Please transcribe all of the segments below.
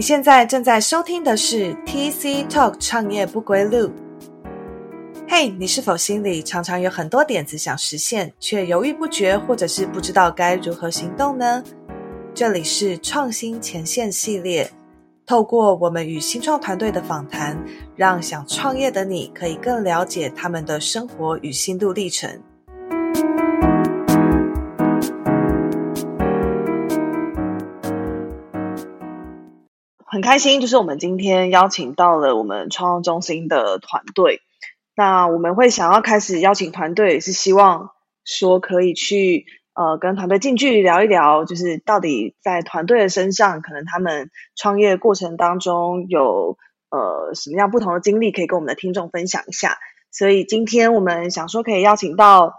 你现在正在收听的是 TC Talk 创业不归路。嘿，你是否心里常常有很多点子想实现，却犹豫不决，或者是不知道该如何行动呢？这里是创新前线系列，透过我们与新创团队的访谈，让想创业的你可以更了解他们的生活与心路历程。很开心，就是我们今天邀请到了我们创创中心的团队。那我们会想要开始邀请团队，是希望说可以去呃跟团队近距离聊一聊，就是到底在团队的身上，可能他们创业过程当中有呃什么样不同的经历，可以跟我们的听众分享一下。所以今天我们想说可以邀请到。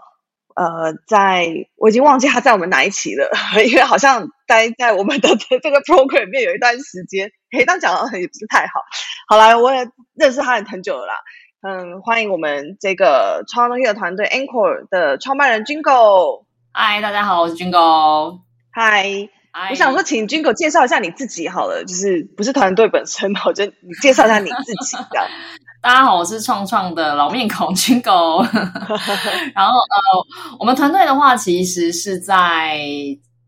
呃，在我已经忘记他在我们哪一期了，因为好像待在我们的这个 program 里面有一段时间，可以当讲也不是太好。好啦，我也认识他很很久了啦。嗯，欢迎我们这个创东西的团队 Anchor 的创办人 Jingle。嗨，大家好，我是 Jingle。嗨，我想说，请 Jingle 介绍一下你自己好了，就是不是团队本身，我觉得你介绍一下你自己这样。大家好，我是创创的老面孔军狗。然后呃，我们团队的话，其实是在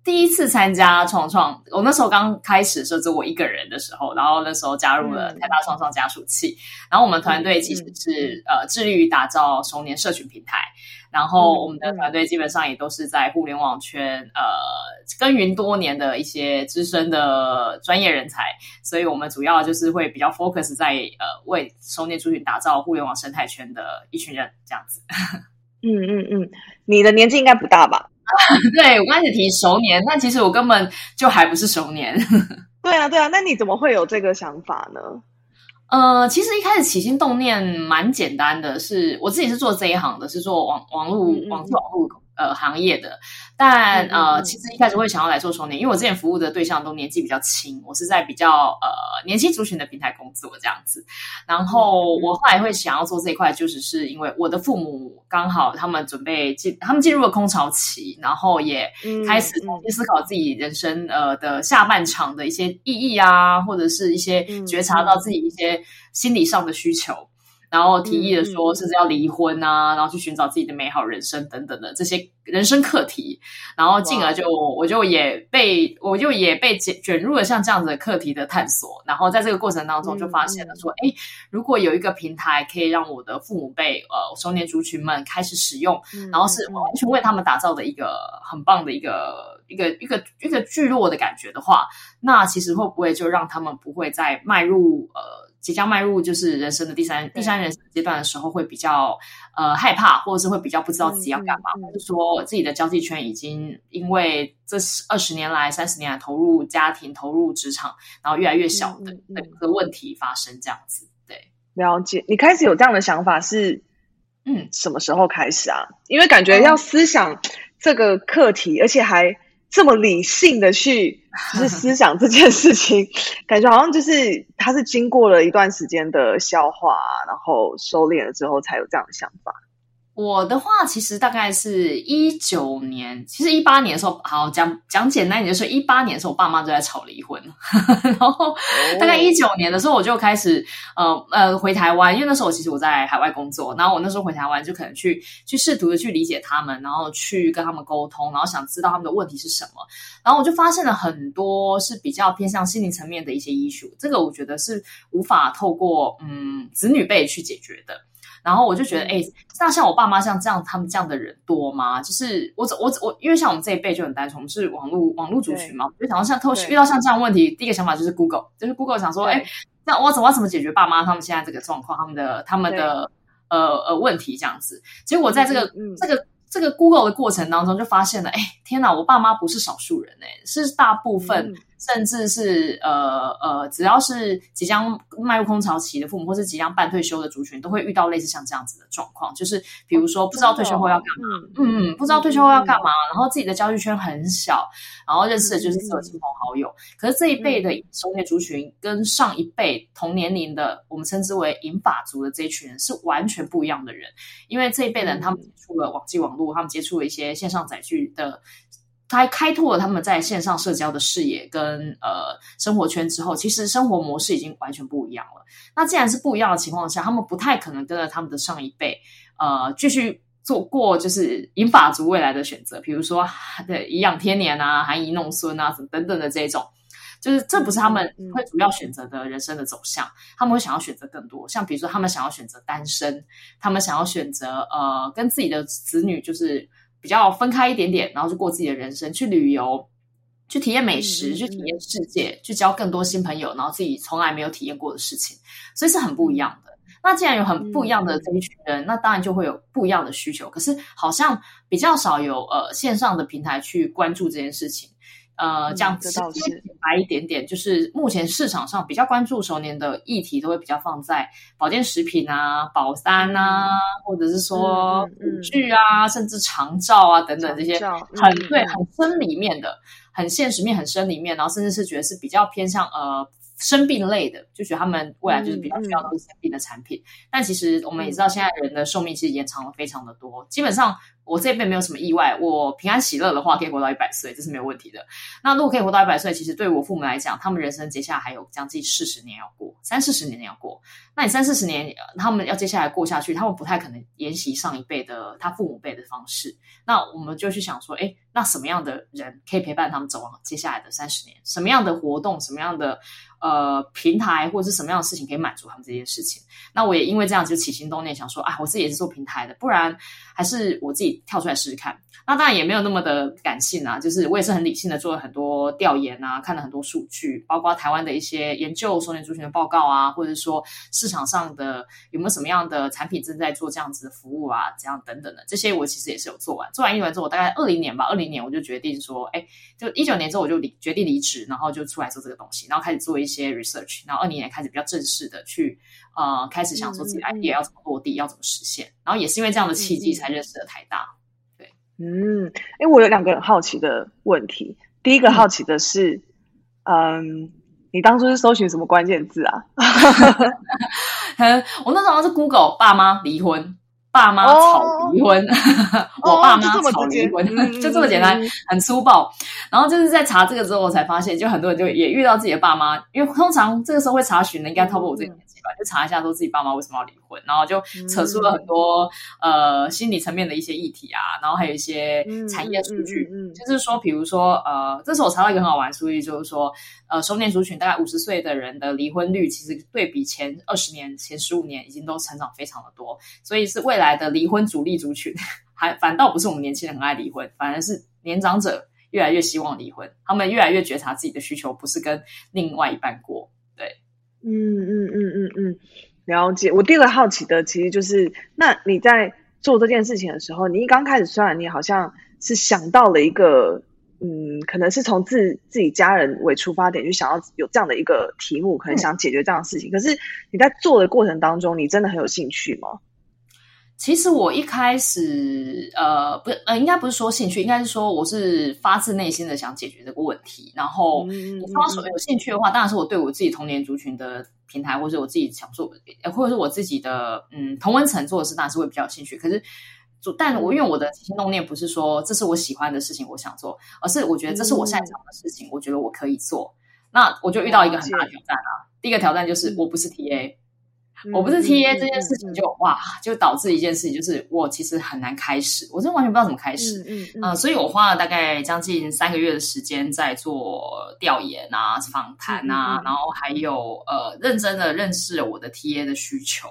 第一次参加创创，我那时候刚开始的时候只我一个人的时候，然后那时候加入了台大创创加速器。然后我们团队其实是呃致力于打造熟年社群平台。然后我们的团队基本上也都是在互联网圈呃耕耘多年的一些资深的专业人才，所以我们主要就是会比较 focus 在呃为收年族群打造互联网生态圈的一群人这样子。嗯嗯嗯，你的年纪应该不大吧？对我刚开始提熟年，但其实我根本就还不是熟年。对啊对啊，那你怎么会有这个想法呢？呃，其实一开始起心动念蛮简单的，是我自己是做这一行的，是做网网络网络网络。呃，行业的，但呃，其实一开始会想要来做重点，因为我之前服务的对象都年纪比较轻，我是在比较呃年轻族群的平台工作这样子。然后我后来会想要做这一块，就是是因为我的父母刚好他们准备进，他们进入了空巢期，然后也开始思考自己人生呃的下半场的一些意义啊，或者是一些觉察到自己一些心理上的需求。然后提议的说，甚至要离婚啊，然后去寻找自己的美好人生等等的这些人生课题，然后进而就我就也被我就也被卷卷入了像这样子的课题的探索，然后在这个过程当中就发现了说，哎，如果有一个平台可以让我的父母辈呃中年族群们开始使用，然后是完全为他们打造的一个很棒的一个一个一个一个聚落的感觉的话，那其实会不会就让他们不会再迈入呃。即将迈入就是人生的第三第三人生阶段的时候，会比较呃害怕，或者是会比较不知道自己要干嘛，或者说自己的交际圈已经因为这二十年来、三十年来投入家庭、投入职场，然后越来越小的那个问题发生这样子。对，了解。你开始有这样的想法是嗯什么时候开始啊？因为感觉要思想这个课题，而且还。这么理性的去 就是思想这件事情，感觉好像就是他是经过了一段时间的消化，然后收敛了之后才有这样的想法。我的话，其实大概是一九年，其实一八年的时候，好讲讲简单一点，就是一八年的时候，我爸妈就在吵离婚，然后大概一九年的时候，我就开始呃呃回台湾，因为那时候我其实我在海外工作，然后我那时候回台湾就可能去去试图的去理解他们，然后去跟他们沟通，然后想知道他们的问题是什么，然后我就发现了很多是比较偏向心理层面的一些医术，这个我觉得是无法透过嗯子女辈去解决的。然后我就觉得，哎，那像我爸妈像这样，他们这样的人多吗？就是我我我，因为像我们这一辈就很单纯，我们是网络网络族群嘛，就想到像偷遇到像这样问题，第一个想法就是 Google，就是 Google 想说，哎，那我怎么怎么解决爸妈他们现在这个状况，他们的他们的呃呃问题这样子。结果在这个这个这个 Google 的过程当中，就发现了，哎，天哪，我爸妈不是少数人，哎，是大部分。甚至是呃呃，只要是即将迈入空巢期的父母，或是即将半退休的族群，都会遇到类似像这样子的状况。就是比如说，不知道退休后要干嘛，嗯嗯，不知道退休后要干嘛，然后自己的交际圈很小，然后认识的就是只有亲朋好友。可是这一辈的中年族群，跟上一辈同年龄的，我们称之为银发族的这一群人，是完全不一样的人。因为这一辈人，他们接触了网际网络，他们接触了一些线上载具的。他开拓了他们在线上社交的视野跟呃生活圈之后，其实生活模式已经完全不一样了。那既然是不一样的情况下，他们不太可能跟着他们的上一辈呃继续做过就是银发族未来的选择，比如说 对颐养天年啊、含饴弄孙啊等等的这种。就是这不是他们会主要选择的人生的走向，他们会想要选择更多，像比如说他们想要选择单身，他们想要选择呃跟自己的子女就是比较分开一点点，然后就过自己的人生，去旅游，去体验美食，去体验世界，去交更多新朋友，然后自己从来没有体验过的事情，所以是很不一样的。那既然有很不一样的这一群人，那当然就会有不一样的需求。可是好像比较少有呃线上的平台去关注这件事情。呃，这样直接白一点点，就是目前市场上比较关注熟年的议题，都会比较放在保健食品啊、保单啊，或者是说五具啊，甚至长照啊等等这些很对、很深里面的、很现实面、很深里面，然后甚至是觉得是比较偏向呃。生病类的，就觉得他们未来就是比较需要都是生病的产品。但其实我们也知道，现在人的寿命其实延长了非常的多。基本上我这边没有什么意外，我平安喜乐的话可以活到一百岁，这是没有问题的。那如果可以活到一百岁，其实对我父母来讲，他们人生接下来还有将近四十年要过，三四十年要过。那你三四十年，他们要接下来过下去，他们不太可能沿袭上一辈的他父母辈的方式。那我们就去想说，哎，那什么样的人可以陪伴他们走完接下来的三十年？什么样的活动？什么样的？呃，平台或者是什么样的事情可以满足他们这件事情？那我也因为这样就起心动念，想说，啊，我自己也是做平台的，不然还是我自己跳出来试试看。那当然也没有那么的感性啊，就是我也是很理性的做了很多调研啊，看了很多数据，包括台湾的一些研究收年族群的报告啊，或者是说市场上的有没有什么样的产品正在做这样子的服务啊，这样等等的这些，我其实也是有做完。做完一轮之后，我大概二零年吧，二零年我就决定说，哎，就一九年之后我就离决定离职，然后就出来做这个东西，然后开始做一些。research，然后二零年开始比较正式的去呃开始想说自己 idea 要怎么落地，要怎么实现，然后也是因为这样的契机才认识了台大。对，嗯，哎，我有两个很好奇的问题。第一个好奇的是，嗯，你当初是搜寻什么关键字啊？我那时候是 Google 爸妈离婚。爸妈吵离婚，我爸妈吵离婚，就这么简单，很粗暴。然后就是在查这个之后，我才发现，就很多人就也遇到自己的爸妈，因为通常这个时候会查询的，应该超过我这个年纪吧，就查一下说自己爸妈为什么要离婚，然后就扯出了很多呃心理层面的一些议题啊，然后还有一些产业数据，就是说，比如说呃，这时候我查到一个很好玩的数据，就是说。呃，熟年族群大概五十岁的人的离婚率，其实对比前二十年、前十五年，已经都成长非常的多，所以是未来的离婚主力族群，还反倒不是我们年轻人很爱离婚，反而是年长者越来越希望离婚，他们越来越觉察自己的需求不是跟另外一半过。对，嗯嗯嗯嗯嗯，了解。我第二个好奇的，其实就是那你在做这件事情的时候，你一刚开始，虽然你好像是想到了一个。嗯，可能是从自自己家人为出发点，就想要有这样的一个题目，可能想解决这样的事情。可是你在做的过程当中，你真的很有兴趣吗？其实我一开始，呃，不，呃，应该不是说兴趣，应该是说我是发自内心的想解决这个问题。然后，你说有兴趣的话，当然是我对我自己童年族群的平台，或者我自己想做，或者是我自己的嗯同温层做的事，当然是会比较有兴趣。可是。但我因为我的起心动念不是说这是我喜欢的事情，我想做，而是我觉得这是我擅长的事情，我觉得我可以做。那我就遇到一个很大的挑战啊！第一个挑战就是我不是 TA。我不是 T A 这件事情就哇，就导致一件事情，就是我其实很难开始，我真的完全不知道怎么开始。嗯。所以我花了大概将近三个月的时间在做调研啊、访谈啊，然后还有呃认真的认识了我的 T A 的需求，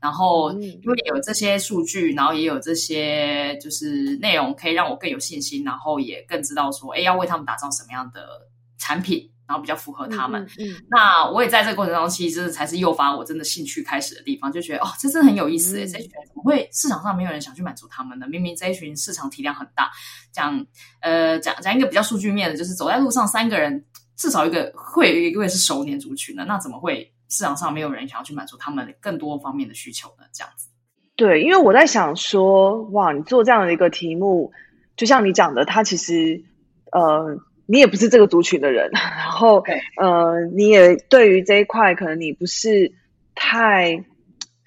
然后因为有这些数据，然后也有这些就是内容，可以让我更有信心，然后也更知道说，哎，要为他们打造什么样的产品。然后比较符合他们，嗯，那我也在这个过程中，其实才是诱发我真的兴趣开始的地方，就觉得哦，这真的很有意思诶，这群人怎么会市场上没有人想去满足他们呢？明明这一群市场体量很大，讲呃讲讲一个比较数据面的，就是走在路上三个人至少一个会一个是熟年族群的，那怎么会市场上没有人想要去满足他们更多方面的需求呢？这样子，对，因为我在想说，哇，你做这样的一个题目，就像你讲的，它其实呃。你也不是这个族群的人，然后呃，你也对于这一块可能你不是太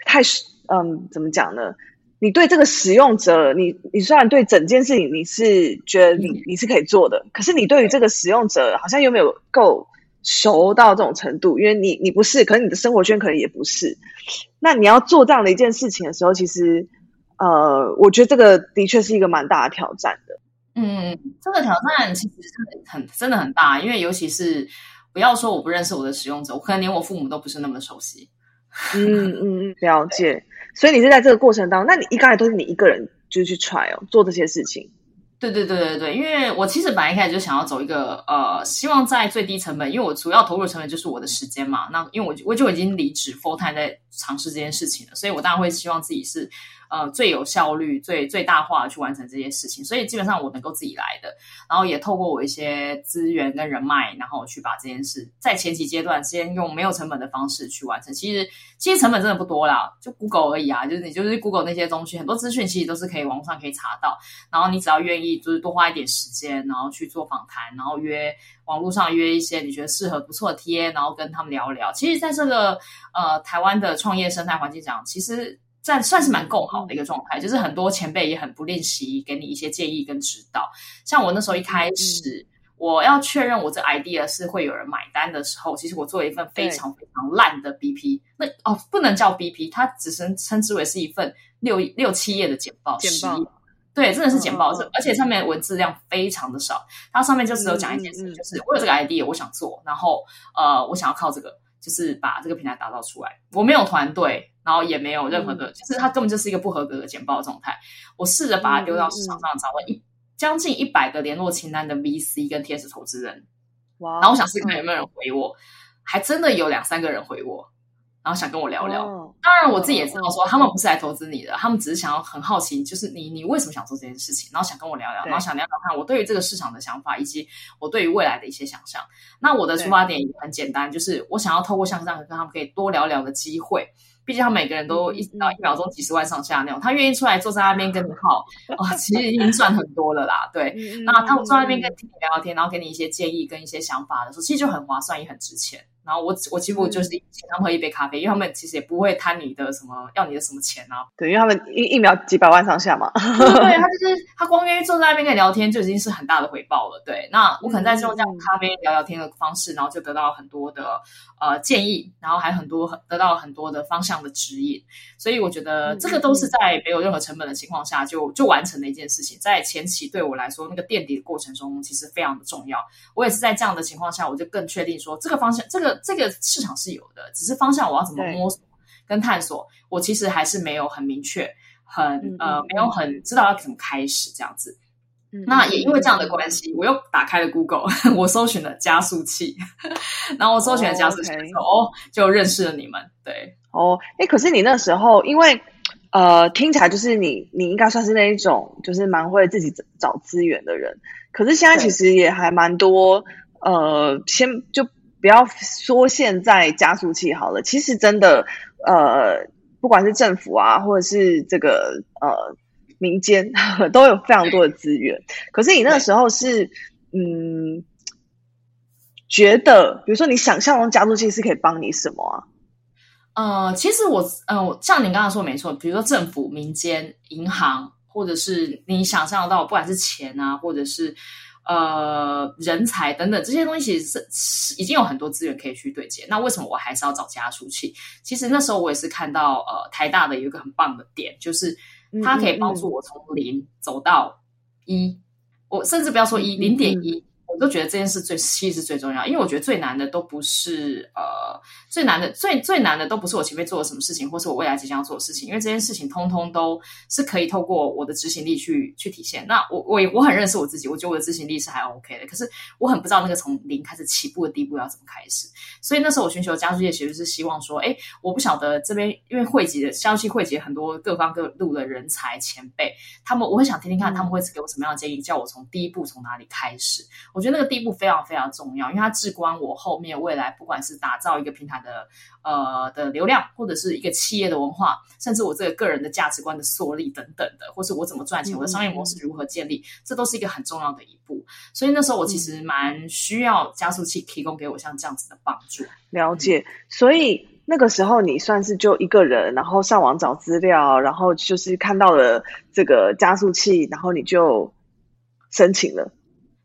太嗯，怎么讲呢？你对这个使用者，你你虽然对整件事情你是觉得你你是可以做的，可是你对于这个使用者好像又没有够熟到这种程度，因为你你不是，可能你的生活圈可能也不是。那你要做这样的一件事情的时候，其实呃，我觉得这个的确是一个蛮大的挑战的。嗯，这个挑战其实真的很真的很大，因为尤其是不要说我不认识我的使用者，我可能连我父母都不是那么熟悉。嗯嗯嗯，了解。所以你是在这个过程当中，那你一刚才都是你一个人就去 try 哦，做这些事情。对对对对对，因为我其实本来一开始就想要走一个呃，希望在最低成本，因为我主要投入成本就是我的时间嘛。那因为我我就已经离职 full time 在尝试这件事情了，所以我当然会希望自己是。呃，最有效率、最最大化的去完成这些事情，所以基本上我能够自己来的，然后也透过我一些资源跟人脉，然后去把这件事在前期阶段先用没有成本的方式去完成。其实其实成本真的不多啦，就 Google 而已啊，就是你就是 Google 那些东西，很多资讯其实都是可以网上可以查到，然后你只要愿意就是多花一点时间，然后去做访谈，然后约网络上约一些你觉得适合不错的贴，然后跟他们聊聊。其实，在这个呃台湾的创业生态环境讲，其实。算算是蛮够好的一个状态，就是很多前辈也很不练习，给你一些建议跟指导。像我那时候一开始，我要确认我这 idea 是会有人买单的时候，其实我做了一份非常非常烂的 BP。那哦，不能叫 BP，它只能称之为是一份六六七页的简报。简报，对，真的是简报，而且上面文字量非常的少。它上面就只有讲一件事，就是我有这个 idea，我想做，然后呃，我想要靠这个，就是把这个平台打造出来。我没有团队。然后也没有任何的，就是它根本就是一个不合格的简报状态。我试着把它丢到市场上，找了一将近一百个联络清单的 VC 跟天使投资人，哇！然后我想试看有没有人回我，还真的有两三个人回我，然后想跟我聊聊。当然我自己也知道说，他们不是来投资你的，他们只是想要很好奇，就是你你为什么想做这件事情，然后想跟我聊聊，然后想聊聊看我对于这个市场的想法，以及我对于未来的一些想象。那我的出发点也很简单，就是我想要透过像这样跟他们可以多聊聊的机会。毕竟他每个人都一到一秒钟几十万上下那种，他愿意出来坐在那边跟你耗，啊，其实已经赚很多了啦。对，那他坐在那边跟听你聊聊天，然后给你一些建议跟一些想法的时候，其实就很划算也很值钱。然后我我几乎就是请他们喝一杯咖啡，因为他们其实也不会贪你的什么要你的什么钱啊。对，因为他们一一秒几百万上下嘛。对，他就是他光愿意坐在那边跟你聊天，就已经是很大的回报了。对，那我可能在这种这样咖啡聊聊天的方式，然后就得到很多的呃建议，然后还很多很得到很多的方向的指引。所以我觉得这个都是在没有任何成本的情况下就就完成的一件事情。在前期对我来说，那个垫底的过程中其实非常的重要。我也是在这样的情况下，我就更确定说这个方向这个。这个市场是有的，只是方向我要怎么摸索跟探索，我其实还是没有很明确，很呃没有很知道要怎么开始这样子。那也因为这样的关系，我又打开了 Google，我搜寻了加速器，然后我搜寻了加速器哦，就认识了你们。对，哦，哎，可是你那时候，因为呃听起来就是你你应该算是那一种，就是蛮会自己找资源的人。可是现在其实也还蛮多，呃，先就。不要说现在加速器好了，其实真的，呃，不管是政府啊，或者是这个呃民间，都有非常多的资源。可是你那个时候是，嗯，觉得，比如说你想象中加速器是可以帮你什么啊？呃，其实我，呃，像你刚刚说没错，比如说政府、民间、银行，或者是你想象到，不管是钱啊，或者是。呃，人才等等这些东西，其实是已经有很多资源可以去对接。那为什么我还是要找加速器？其实那时候我也是看到，呃，台大的有一个很棒的点，就是它可以帮助我从零走到一，我甚至不要说一零点一。我都觉得这件事最其实是最重要，因为我觉得最难的都不是呃最难的最最难的都不是我前面做了什么事情，或是我未来即将要做的事情，因为这件事情通通都是可以透过我的执行力去去体现。那我我我很认识我自己，我觉得我的执行力是还 OK 的，可是我很不知道那个从零开始起步的第一步要怎么开始。所以那时候我寻求加速器，其实是希望说，哎，我不晓得这边因为汇集的消息汇集很多各方各路的人才前辈，他们我会想听听看他们会给我什么样的建议，叫我从第一步从哪里开始。我。我觉得那个第一步非常非常重要，因为它至关我后面未来，不管是打造一个平台的呃的流量，或者是一个企业的文化，甚至我这个个人的价值观的树立等等的，或是我怎么赚钱，我的商业模式如何建立，这都是一个很重要的一步。所以那时候我其实蛮需要加速器提供给我像这样子的帮助。了解，所以。那个时候你算是就一个人，然后上网找资料，然后就是看到了这个加速器，然后你就申请了。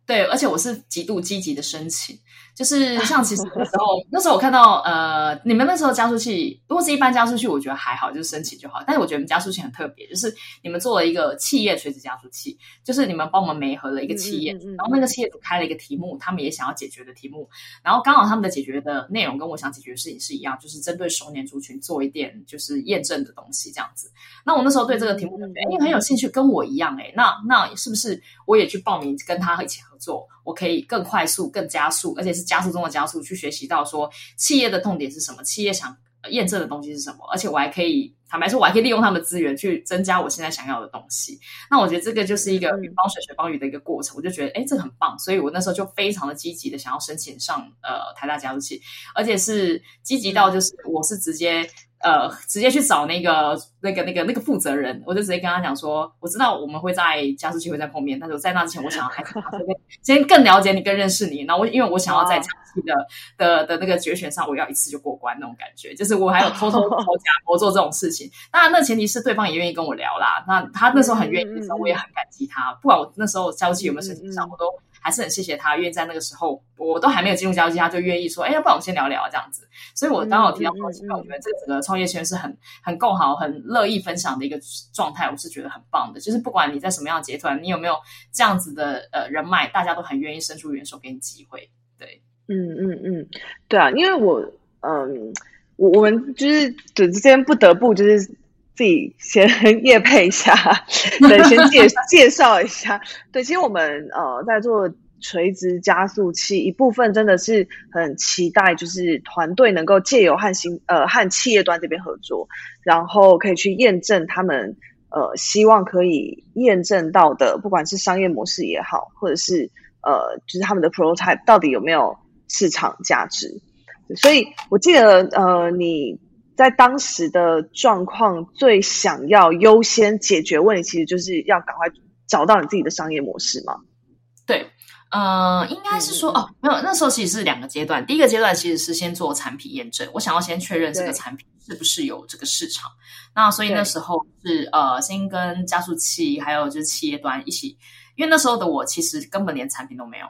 对，而且我是极度积极的申请。就是 像其实那时候，那时候我看到呃，你们那时候加速器，如果是一般加速器，我觉得还好，就是申请就好。但是我觉得你们加速器很特别，就是你们做了一个企业垂直加速器，就是你们帮我们媒合了一个企业，然后那个企业主开了一个题目，他们也想要解决的题目，然后刚好他们的解决的内容跟我想解决的事情是一样，就是针对熟年族群做一点就是验证的东西这样子。那我那时候对这个题目就觉得哎很有兴趣，跟我一样哎，那那是不是我也去报名跟他一起合作？我可以更快速、更加速，而且是加速中的加速，去学习到说企业的痛点是什么，企业想验证的东西是什么，而且我还可以坦白说，我还可以利用他们的资源去增加我现在想要的东西。那我觉得这个就是一个鱼帮水，水帮鱼的一个过程。我就觉得，哎，这个很棒，所以我那时候就非常的积极的想要申请上呃台大加速器，而且是积极到就是我是直接。呃，直接去找那个、那个、那个、那个负责人，我就直接跟他讲说，我知道我们会在加速器会再碰面，但是我在那之前，我想要还是 先更了解你、更认识你。然后我因为我想要在加速器的的的那个决选上，我要一次就过关那种感觉，就是我还有偷偷 偷假我做这种事情。当然，那前提是对方也愿意跟我聊啦。那他那时候很愿意的时候，我也很感激他。不管我那时候加速器有没有申请上，我都。还是很谢谢他，愿意在那个时候，我都还没有进入交际，他就愿意说：“哎，要不然我们先聊聊这样子。”所以，我刚好提到说，其实我觉得这个整个创业圈是很很够好、很乐意分享的一个状态，我是觉得很棒的。就是不管你在什么样的阶段，你有没有这样子的呃人脉，大家都很愿意伸出援手给你机会。对，嗯嗯嗯，对啊，因为我嗯，我我们就是之间不得不就是。自己先 夜配一下，对，先介介绍一下。对，其实我们呃在做垂直加速器，一部分真的是很期待，就是团队能够借由和新呃和企业端这边合作，然后可以去验证他们呃希望可以验证到的，不管是商业模式也好，或者是呃就是他们的 prototype 到底有没有市场价值。所以我记得呃你。在当时的状况，最想要优先解决问题，其实就是要赶快找到你自己的商业模式嘛。对，呃，应该是说哦，没有，那时候其实是两个阶段。第一个阶段其实是先做产品验证，我想要先确认这个产品是不是有这个市场。那所以那时候是呃，先跟加速器还有就是企业端一起，因为那时候的我其实根本连产品都没有。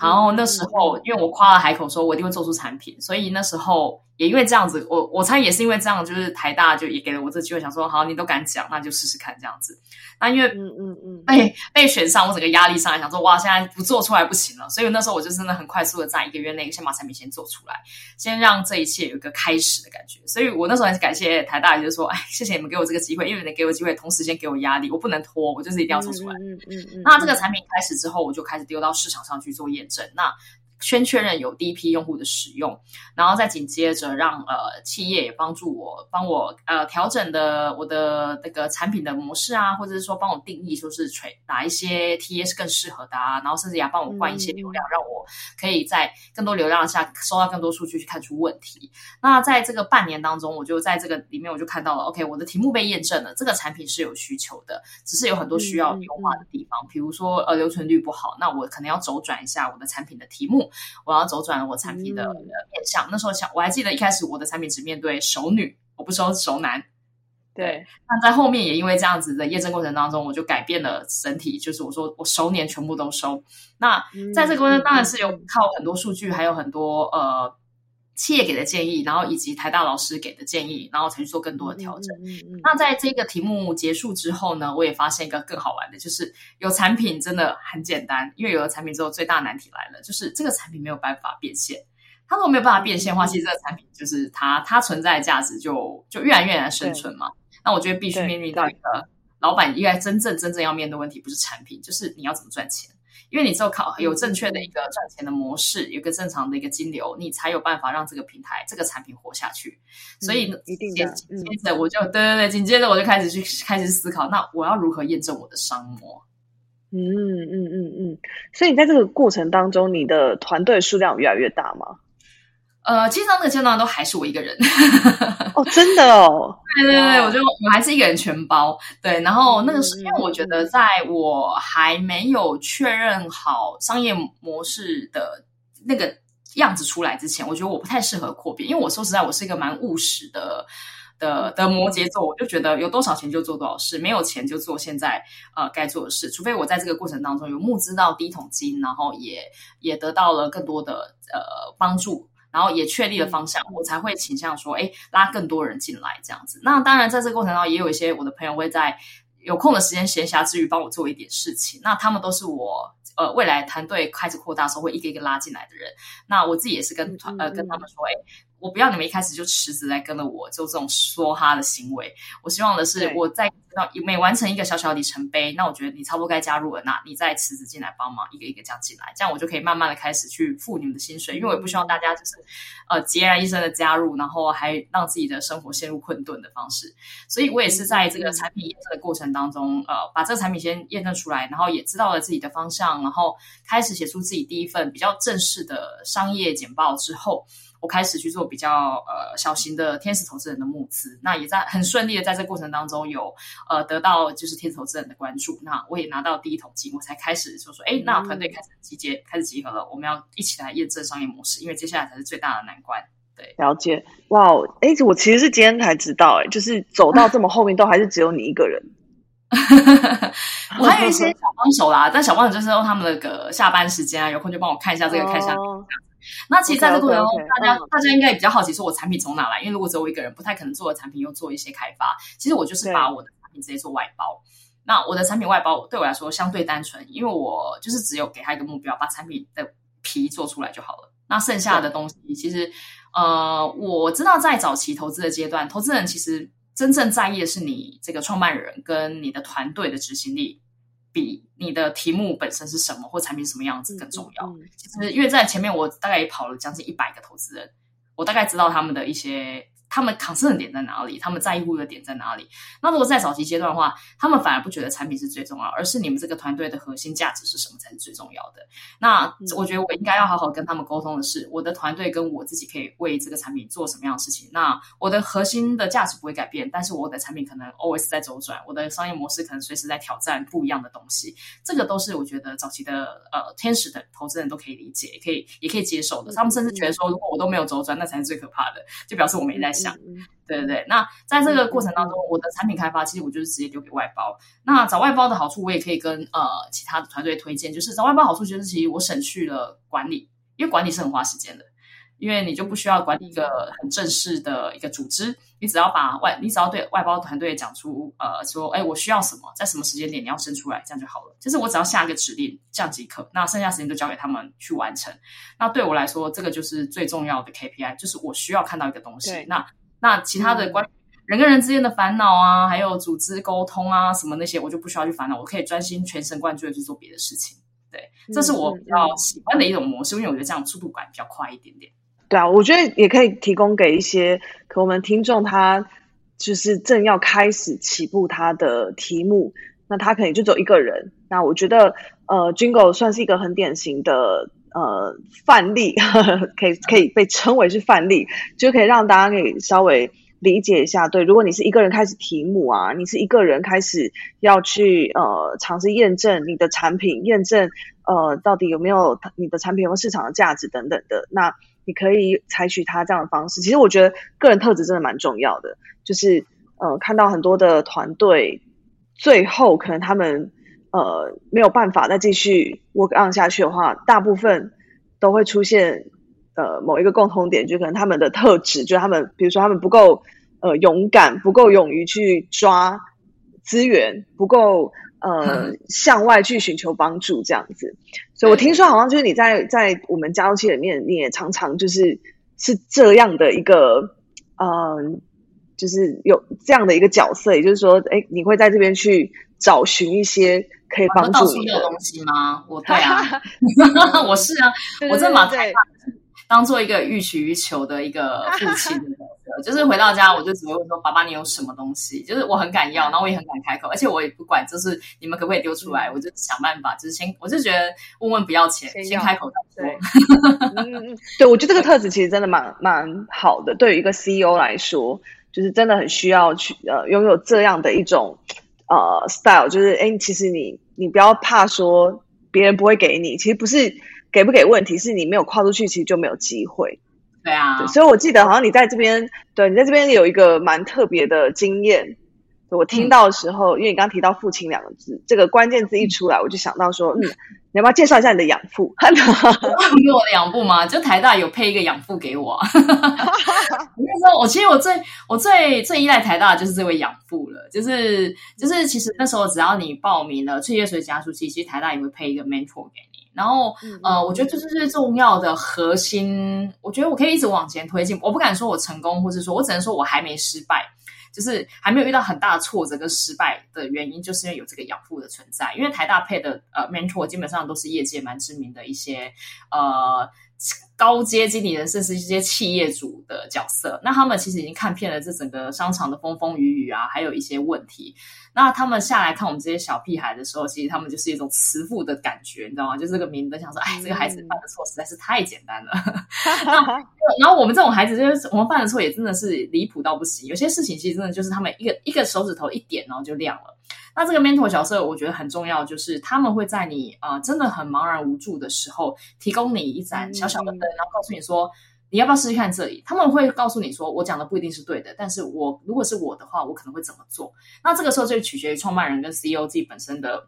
然后那时候，因为我夸了海口，说我一定会做出产品，所以那时候。也因为这样子，我我猜也是因为这样，就是台大就也给了我这个机会，想说好，你都敢讲，那就试试看这样子。那因为嗯嗯嗯被被选上，我整个压力上来，想说哇，现在不做出来不行了。所以那时候我就真的很快速的在一个月内先把产品先做出来，先让这一切有一个开始的感觉。所以我那时候还是感谢台大，就是说，哎，谢谢你们给我这个机会，因为你给我机会，同时先给我压力，我不能拖，我就是一定要做出来。嗯嗯嗯。那这个产品开始之后，我就开始丢到市场上去做验证。那先确认有第一批用户的使用，然后再紧接着让呃企业也帮助我帮我呃调整的我的那个产品的模式啊，或者是说帮我定义说是垂哪一些 T A 是更适合的啊，然后甚至也帮我灌一些流量，让我可以在更多流量下收到更多数据去看出问题。那在这个半年当中，我就在这个里面我就看到了，OK，我的题目被验证了，这个产品是有需求的，只是有很多需要优化的地方，比如说呃留存率不好，那我可能要周转一下我的产品的题目。我要走转我产品的面向。那时候想，我还记得一开始我的产品只面对熟女，我不收熟男。对。那在后面也因为这样子的验证过程当中，我就改变了整体，就是我说我熟年全部都收。那在这个过程当然是有靠很多数据，还有很多呃。企业给的建议，然后以及台大老师给的建议，然后才去做更多的调整。那在这个题目结束之后呢，我也发现一个更好玩的，就是有产品真的很简单，因为有了产品之后，最大难题来了，就是这个产品没有办法变现。它如果没有办法变现的话，其实这个产品就是它它存在的价值就就越来越难生存嘛。那我觉得必须面临到一个老板应该真正真正要面对问题，不是产品，就是你要怎么赚钱。因为你只有考有正确的一个赚钱的模式，有个正常的一个金流，你才有办法让这个平台、这个产品活下去。所以，紧接着我就对对对，紧接着我就开始去开始思考，那我要如何验证我的商模？嗯嗯嗯嗯。所以你在这个过程当中，你的团队数量越来越大吗？呃，其实到那个阶段都还是我一个人。哦，真的哦，对对对，我就我还是一个人全包，对，然后那个是因为我觉得在我还没有确认好商业模式的那个样子出来之前，我觉得我不太适合扩编，因为我说实在，我是一个蛮务实的的的摩羯座，我就觉得有多少钱就做多少事，没有钱就做现在呃该做的事，除非我在这个过程当中有募资到第一桶金，然后也也得到了更多的呃帮助。然后也确立了方向，我才会倾向说，哎，拉更多人进来这样子。那当然，在这个过程当中，也有一些我的朋友会在有空的时间、闲暇之余帮我做一点事情。那他们都是我呃未来团队开始扩大时候会一个一个拉进来的人。那我自己也是跟团呃跟他们说，哎。我不要你们一开始就辞职来跟着我，就这种说哈的行为。我希望的是，我在每完成一个小小里程碑，那我觉得你差不多该加入了，那你再辞职进来帮忙，一个一个这样进来，这样我就可以慢慢的开始去付你们的薪水。因为我也不希望大家就是呃孑然一身的加入，然后还让自己的生活陷入困顿的方式。所以我也是在这个产品验证的过程当中，呃，把这个产品先验证出来，然后也知道了自己的方向，然后开始写出自己第一份比较正式的商业简报之后。我开始去做比较呃小型的天使投资人的募资，那也在很顺利的在这过程当中有呃得到就是天使投资人的关注，那我也拿到第一桶金，我才开始就说，哎，那团队开始集结，开始集合了，我们要一起来验证商业模式，因为接下来才是最大的难关。对，了解，哇，哎，我其实是今天才知道，哎，就是走到这么后面都还是只有你一个人，我还有一些小帮手啦，但小帮手就是用他们的个下班时间啊，有空就帮我看一下这个，看一下。那其实，在这个过程中，大家大家应该也比较好奇，说我产品从哪来？因为如果只有我一个人，不太可能做的产品又做一些开发。其实我就是把我的产品直接做外包。那我的产品外包对我来说相对单纯，因为我就是只有给他一个目标，把产品的皮做出来就好了。那剩下的东西，其实呃，我知道在早期投资的阶段，投资人其实真正在意的是你这个创办人跟你的团队的执行力。比你的题目本身是什么或产品什么样子更重要。其实，因为在前面我大概也跑了将近一百个投资人，我大概知道他们的一些。他们抗生的点在哪里？他们在乎的点在哪里？那如果在早期阶段的话，他们反而不觉得产品是最重要，而是你们这个团队的核心价值是什么才是最重要的。那我觉得我应该要好好跟他们沟通的是，我的团队跟我自己可以为这个产品做什么样的事情。那我的核心的价值不会改变，但是我的产品可能 always 在周转，我的商业模式可能随时在挑战不一样的东西。这个都是我觉得早期的呃天使的投资人都可以理解，也可以也可以接受的。他们甚至觉得说，如果我都没有周转，那才是最可怕的，就表示我没在。想，对对对，那在这个过程当中，我的产品开发其实我就是直接丢给外包。那找外包的好处，我也可以跟呃其他的团队推荐，就是找外包好处就是其实我省去了管理，因为管理是很花时间的，因为你就不需要管理一个很正式的一个组织，你只要把外，你只要对外包团队讲出呃说，哎，我需要什么，在什么时间点你要生出来，这样就好了。就是我只要下一个指令，这样即可。那剩下时间都交给他们去完成。那对我来说，这个就是最重要的 KPI，就是我需要看到一个东西。那那其他的关人跟人之间的烦恼啊，还有组织沟通啊，什么那些，我就不需要去烦恼，我可以专心全神贯注的去做别的事情。对，这是我比较喜欢的一种模式，因为我觉得这样速度感比较快一点点。对啊，我觉得也可以提供给一些可我们听众，他就是正要开始起步他的题目，那他可能就走一个人。那我觉得，呃，Jingle 算是一个很典型的。呃，范例 可以可以被称为是范例，就可以让大家可以稍微理解一下。对，如果你是一个人开始题目啊，你是一个人开始要去呃尝试验证你的产品，验证呃到底有没有你的产品有市场的价值等等的，那你可以采取他这样的方式。其实我觉得个人特质真的蛮重要的，就是呃看到很多的团队最后可能他们。呃，没有办法再继续 work on 下去的话，大部分都会出现呃某一个共同点，就可能他们的特质，就他们比如说他们不够呃勇敢，不够勇于去抓资源，不够呃 向外去寻求帮助这样子。所以我听说好像就是你在在我们加入器里面，你也常常就是是这样的一个嗯，就是有这样的一个角色，也就是说，哎，你会在这边去找寻一些。可以帮助你的东西吗？我 对啊，我是啊，我真把太爸当做一个欲取欲求的一个父亲的角色，就是回到家我就只会问说：“爸爸，你有什么东西？”就是我很敢要，然后我也很敢开口，而且我也不管，就是你们可不可以丢出来，我就想办法，就是先，我就觉得问问不要钱，先开口再说。嗯，对，我觉得这个特质其实真的蛮蛮好的，对于一个 CEO 来说，就是真的很需要去呃拥有这样的一种。呃，style 就是，哎，其实你你不要怕说别别人不会给你，其实不是给不给问题，是你没有跨出去，其实就没有机会。对啊，所以我记得好像你在这边，对你在这边有一个蛮特别的经验。我听到的时候，因为你刚刚提到“父亲”两个字，这个关键字一出来，我就想到说，嗯，你要不要介绍一下你的养父？给我的养父吗？就台大有配一个养父给我。那时候，我其实我最我最最依赖台大的就是这位养父了。就是就是，其实那时候只要你报名了翠叶水加速器，其实台大也会配一个 mentor 给你。然后，呃，我觉得这是最重要的核心。我觉得我可以一直往前推进。我不敢说我成功，或者说我只能说我还没失败。就是还没有遇到很大的挫折跟失败的原因，就是因为有这个养父的存在。因为台大配的呃 mentor 基本上都是业界蛮知名的一些呃高阶经理人，甚至一些企业主的角色。那他们其实已经看遍了这整个商场的风风雨雨啊，还有一些问题。那他们下来看我们这些小屁孩的时候，其实他们就是一种慈父的感觉，你知道吗？就是这个名灯，想说，哎，这个孩子犯的错实在是太简单了。然后我们这种孩子，就是我们犯的错也真的是离谱到不行。有些事情其实真的就是他们一个一个手指头一点，然后就亮了。那这个 mentor 角色，我觉得很重要，就是他们会在你啊真的很茫然无助的时候，提供你一盏小小的灯，然后告诉你说。你要不要试试看这里？他们会告诉你说，我讲的不一定是对的，但是我如果是我的话，我可能会怎么做？那这个时候就取决于创办人跟 CEO 自己本身的。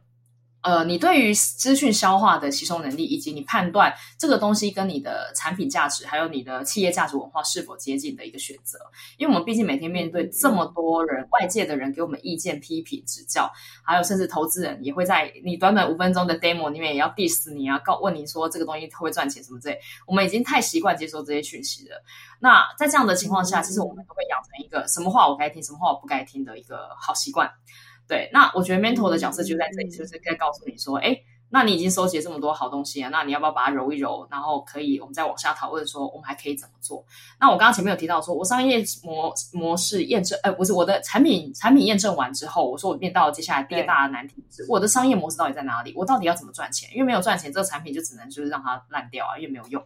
呃，你对于资讯消化的吸收能力，以及你判断这个东西跟你的产品价值，还有你的企业价值文化是否接近的一个选择。因为我们毕竟每天面对这么多人，外界的人给我们意见、批评、指教，还有甚至投资人也会在你短短五分钟的 demo 里面也要 diss 你啊，告问你说这个东西会赚钱什么之类。我们已经太习惯接收这些讯息了。那在这样的情况下，其实我们都会养成一个什么话我该听，什么话我不该听的一个好习惯。对，那我觉得 mentor 的角色就在这里，就是在告诉你说，哎。那你已经收集这么多好东西了，那你要不要把它揉一揉？然后可以，我们再往下讨论说，我们还可以怎么做？那我刚刚前面有提到说，我商业模模式验证，呃，不是我的产品产品验证完之后，我说我面到接下来第二大的难题是，我的商业模式到底在哪里？我到底要怎么赚钱？因为没有赚钱，这个产品就只能就是让它烂掉啊，因为没有用。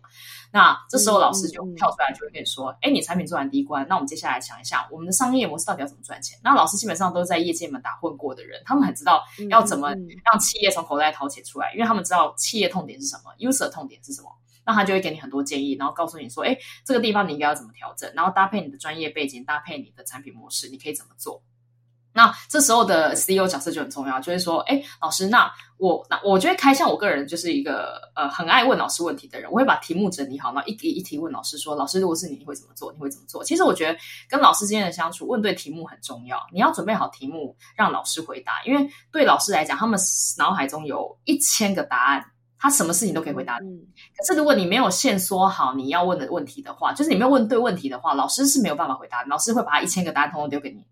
那这时候老师就跳出来，就会跟你说，哎，你产品做完第一关，那我们接下来想一下，我们的商业模式到底要怎么赚钱？那老师基本上都是在业界们打混过的人，他们很知道要怎么让企业从口袋掏钱出出来，因为他们知道。企业痛点是什么？user 痛点是什么？那他就会给你很多建议，然后告诉你说：“哎，这个地方你应该要怎么调整？然后搭配你的专业背景，搭配你的产品模式，你可以怎么做？”那这时候的 CEO 角色就很重要，就是说：“哎，老师，那我那我觉得开向我个人就是一个呃很爱问老师问题的人，我会把题目整理好，然后一题一题问老师说：‘老师，如果是你，你会怎么做？你会怎么做？’其实我觉得跟老师之间的相处，问对题目很重要。你要准备好题目，让老师回答，因为对老师来讲，他们脑海中有一千个答案。”他什么事情都可以回答你，可是如果你没有先说好你要问的问题的话，就是你没有问对问题的话，老师是没有办法回答。老师会把他一千个答案通通丢给你，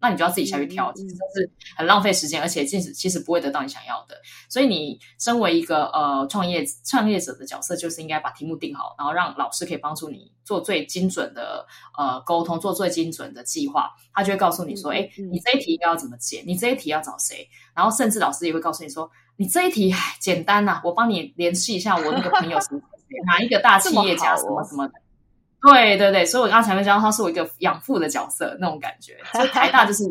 那你就要自己下去挑，其实是很浪费时间，而且其实其实不会得到你想要的。所以你身为一个呃创业创业者的角色，就是应该把题目定好，然后让老师可以帮助你做最精准的呃沟通，做最精准的计划。他就会告诉你说：“哎，你这一题应该要怎么解？你这一题要找谁？”然后甚至老师也会告诉你说。你这一题简单呐，我帮你联系一下我那个朋友 什么，哪一个大企业家什么什么的。对对对，所以我刚才面讲，他是我一个养父的角色那种感觉。所以台大就是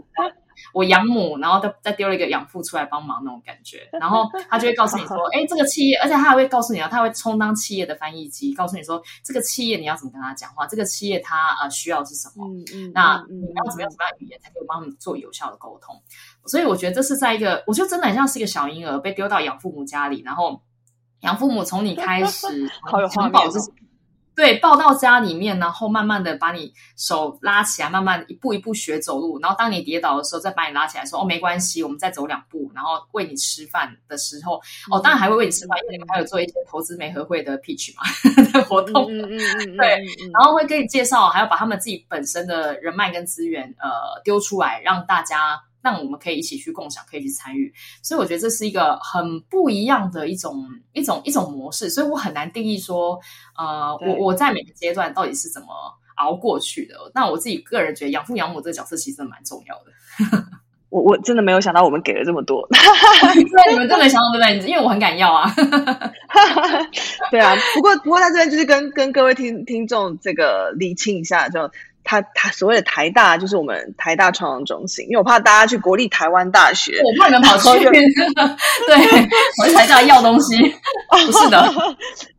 我养母，然后再再丢了一个养父出来帮忙那种感觉。然后他就会告诉你说，哎，这个企业，而且他还会告诉你啊，他会充当企业的翻译机，告诉你说这个企业你要怎么跟他讲话，这个企业他呃需要是什么，那你要怎么样怎么样语言才可以帮他们做有效的沟通。所以我觉得这是在一个，我觉得真的很像是一个小婴儿被丢到养父母家里，然后养父母从你开始襁褓之对，抱到家里面，然后慢慢的把你手拉起来，慢慢一步一步学走路，然后当你跌倒的时候，再把你拉起来，说哦没关系，我们再走两步，然后喂你吃饭的时候，哦当然还会喂你吃饭，因为你们还有做一些投资媒合会的 pitch 嘛 的活动，嗯嗯嗯，对，然后会跟你介绍，还要把他们自己本身的人脉跟资源呃丢出来，让大家。让我们可以一起去共享，可以去参与，所以我觉得这是一个很不一样的一种一种一种模式，所以我很难定义说，呃，我我在每个阶段到底是怎么熬过去的。那我自己个人觉得，养父养母这个角色其实蛮重要的。我我真的没有想到我们给了这么多，对，你们真的想到对不对？因为我很敢要啊。对啊，不过不过在这边就是跟跟各位听听众这个理清一下，就。他他所谓的台大就是我们台大创创中心，因为我怕大家去国立台湾大学，我怕你们跑去，对，我去台大要东西，不是的，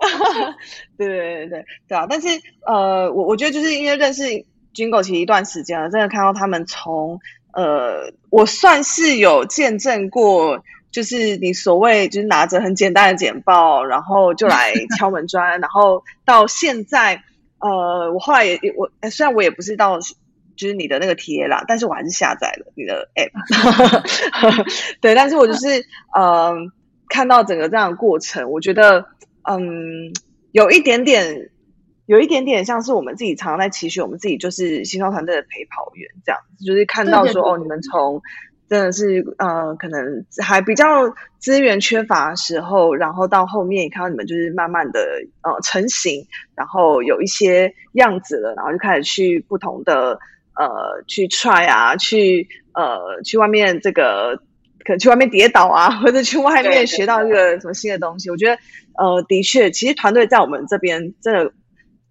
对对对对对啊！但是呃，我我觉得就是因为认识军狗其实一段时间了，真的看到他们从呃，我算是有见证过。就是你所谓就是拿着很简单的简报，然后就来敲门砖，然后到现在，呃，我后来也我虽然我也不是到就是你的那个贴啦，但是我还是下载了你的 app，对，但是我就是呃看到整个这样的过程，我觉得嗯有一点点有一点点像是我们自己常常在期许我们自己就是新创团队的陪跑员这样，就是看到说哦你们从。真的是呃，可能还比较资源缺乏时候，然后到后面看到你们就是慢慢的呃成型，然后有一些样子了，然后就开始去不同的呃去 try 啊，去呃去外面这个可能去外面跌倒啊，或者去外面学到一个什么新的东西。我觉得呃的确，其实团队在我们这边真的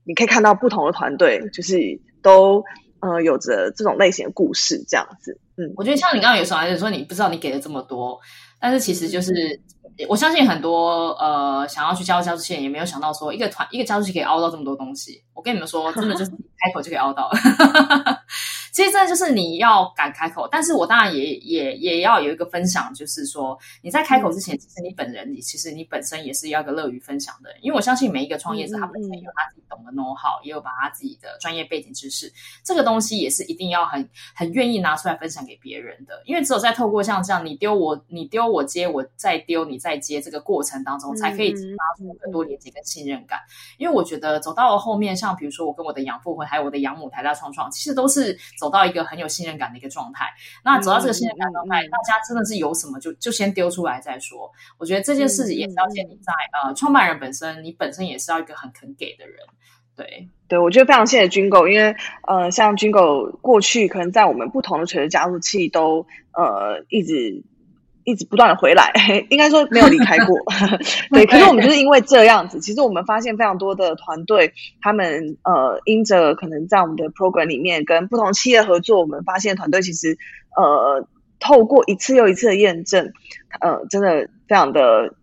你可以看到不同的团队，就是都呃有着这种类型的故事这样子。嗯，我觉得像你刚刚有说，还是说你不知道你给了这么多，但是其实就是我相信很多呃想要去加入加速器也没有想到说一个团一个加速器可以凹到这么多东西。我跟你们说，真的就是开口就可以凹到。其实这就是你要敢开口，但是我当然也也也要有一个分享，就是说你在开口之前，其实你本人你其实你本身也是要个乐于分享的人，因为我相信每一个创业者他本身有他自己懂的 know how，也有把他自己的专业背景知识，这个东西也是一定要很 很愿意拿出来分享给别人的，因为只有在透过像这样你丢我你丢我接我再丢你再接这个过程当中，才可以激发出更多连接跟信任感。因为我觉得走到了后面，像比如说我跟我的养父会还有我的养母台大创创，其实都是。走到一个很有信任感的一个状态，那走到这个信任感状态，大家真的是有什么就就先丢出来再说。我觉得这件事也是要建立在呃，创办人本身，你本身也是要一个很肯给的人。对，对我觉得非常谢谢军狗，因为呃，像军狗过去可能在我们不同的垂直加速器都呃一直。一直不断的回来，应该说没有离开过。对，可是我们就是因为这样子，其实我们发现非常多的团队，他们呃，因着可能在我们的 program 里面跟不同企业合作，我们发现团队其实呃，透过一次又一次的验证，呃，真的非常的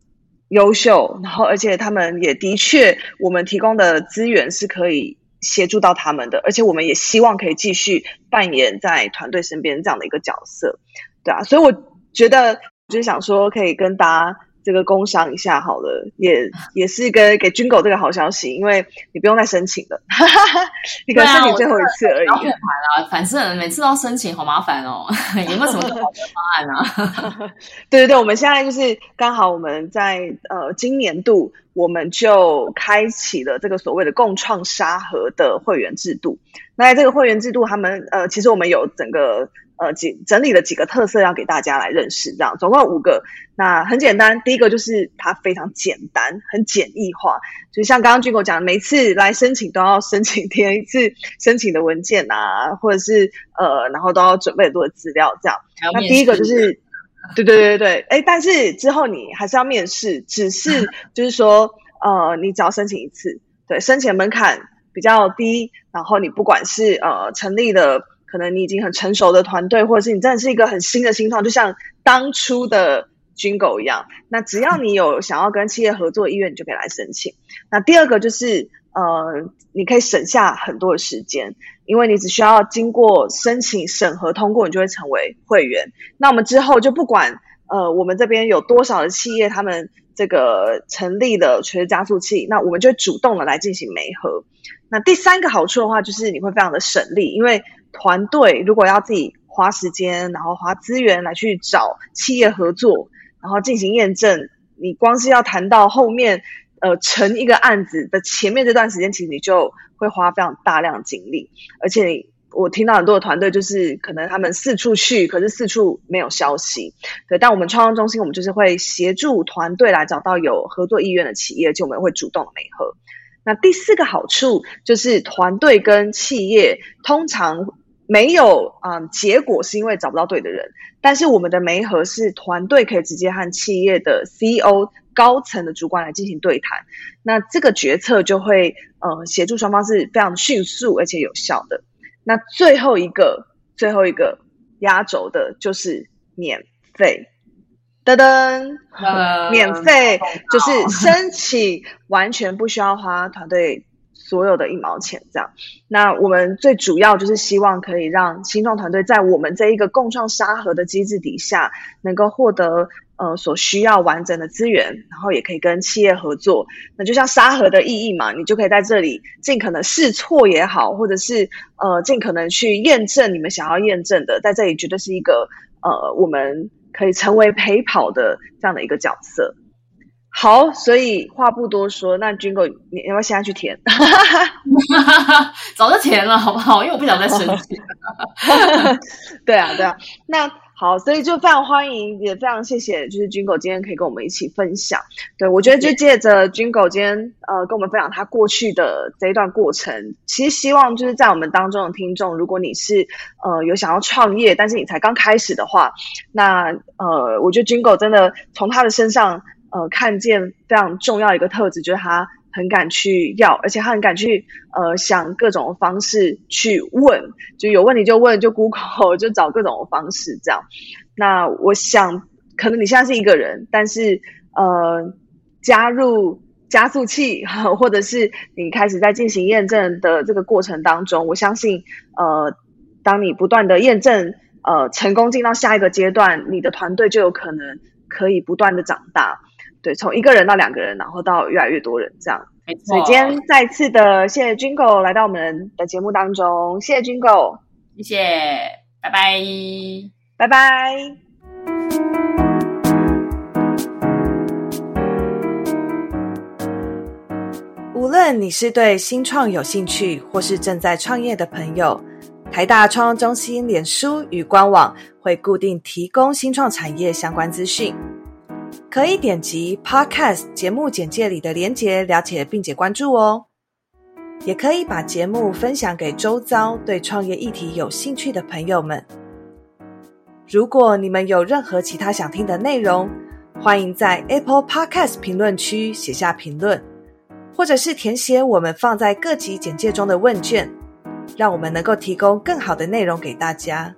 优秀。然后，而且他们也的确，我们提供的资源是可以协助到他们的，而且我们也希望可以继续扮演在团队身边这样的一个角色。对啊，所以我觉得。就是想说，可以跟大家这个工商一下好了，也 也是个给军狗这个好消息，因为你不用再申请了，你可能申请最后一次而已。后了，反正每次都要申请，好麻烦哦。有没有什么好的方案呢？对对对，我们现在就是刚好我们在呃今年度，我们就开启了这个所谓的共创沙盒的会员制度。那这个会员制度，他们呃，其实我们有整个。呃，几整理了几个特色要给大家来认识，这样总共五个。那很简单，第一个就是它非常简单，很简易化。就像刚刚军狗讲，每次来申请都要申请填一次申请的文件啊，或者是呃，然后都要准备很多的资料，这样。那第一个就是，对对对对哎，但是之后你还是要面试，只是 就是说，呃，你只要申请一次，对，申请门槛比较低，然后你不管是呃成立的。可能你已经很成熟的团队，或者是你真的是一个很新的新创，就像当初的军狗一样。那只要你有想要跟企业合作意愿，你就可以来申请。那第二个就是，呃，你可以省下很多的时间，因为你只需要经过申请审核通过，你就会成为会员。那我们之后就不管，呃，我们这边有多少的企业，他们这个成立的垂直加速器，那我们就主动的来进行媒合。那第三个好处的话，就是你会非常的省力，因为团队如果要自己花时间，然后花资源来去找企业合作，然后进行验证，你光是要谈到后面，呃，成一个案子的前面这段时间，其实你就会花非常大量精力。而且你我听到很多的团队，就是可能他们四处去，可是四处没有消息。对，但我们创创中心，我们就是会协助团队来找到有合作意愿的企业，就我们会主动的媒合。那第四个好处就是团队跟企业通常。没有啊，结果是因为找不到对的人。但是我们的媒合是团队可以直接和企业的 CEO 高层的主管来进行对谈，那这个决策就会呃协助双方是非常迅速而且有效的。那最后一个，最后一个压轴的就是免费，噔噔，免费就是申请，完全不需要花团队。所有的一毛钱，这样。那我们最主要就是希望可以让新创团队在我们这一个共创沙盒的机制底下，能够获得呃所需要完整的资源，然后也可以跟企业合作。那就像沙盒的意义嘛，你就可以在这里尽可能试错也好，或者是呃尽可能去验证你们想要验证的，在这里绝对是一个呃我们可以成为陪跑的这样的一个角色。好，所以话不多说，那军狗，你要不要现在去填？早就填了，好不好？因为我不想再申请。对啊，对啊。那好，所以就非常欢迎，也非常谢谢，就是军狗今天可以跟我们一起分享。对我觉得就借着军狗今天呃跟我们分享他过去的这一段过程，其实希望就是在我们当中的听众，如果你是呃有想要创业，但是你才刚开始的话，那呃，我觉得军狗真的从他的身上。呃，看见非常重要一个特质，就是他很敢去要，而且他很敢去呃想各种方式去问，就有问题就问，就 Google 就找各种方式这样。那我想，可能你现在是一个人，但是呃，加入加速器，或者是你开始在进行验证的这个过程当中，我相信呃，当你不断的验证，呃，成功进到下一个阶段，你的团队就有可能可以不断的长大。对，从一个人到两个人，然后到越来越多人这样。所以今天再次的谢谢军狗来到我们的节目当中，谢谢军狗，谢谢，拜拜，拜拜。无论你是对新创有兴趣，或是正在创业的朋友，台大创业中心脸书与官网会固定提供新创产业相关资讯。可以点击 Podcast 节目简介里的连结了解并且关注哦，也可以把节目分享给周遭对创业议题有兴趣的朋友们。如果你们有任何其他想听的内容，欢迎在 Apple Podcast 评论区写下评论，或者是填写我们放在各级简介中的问卷，让我们能够提供更好的内容给大家。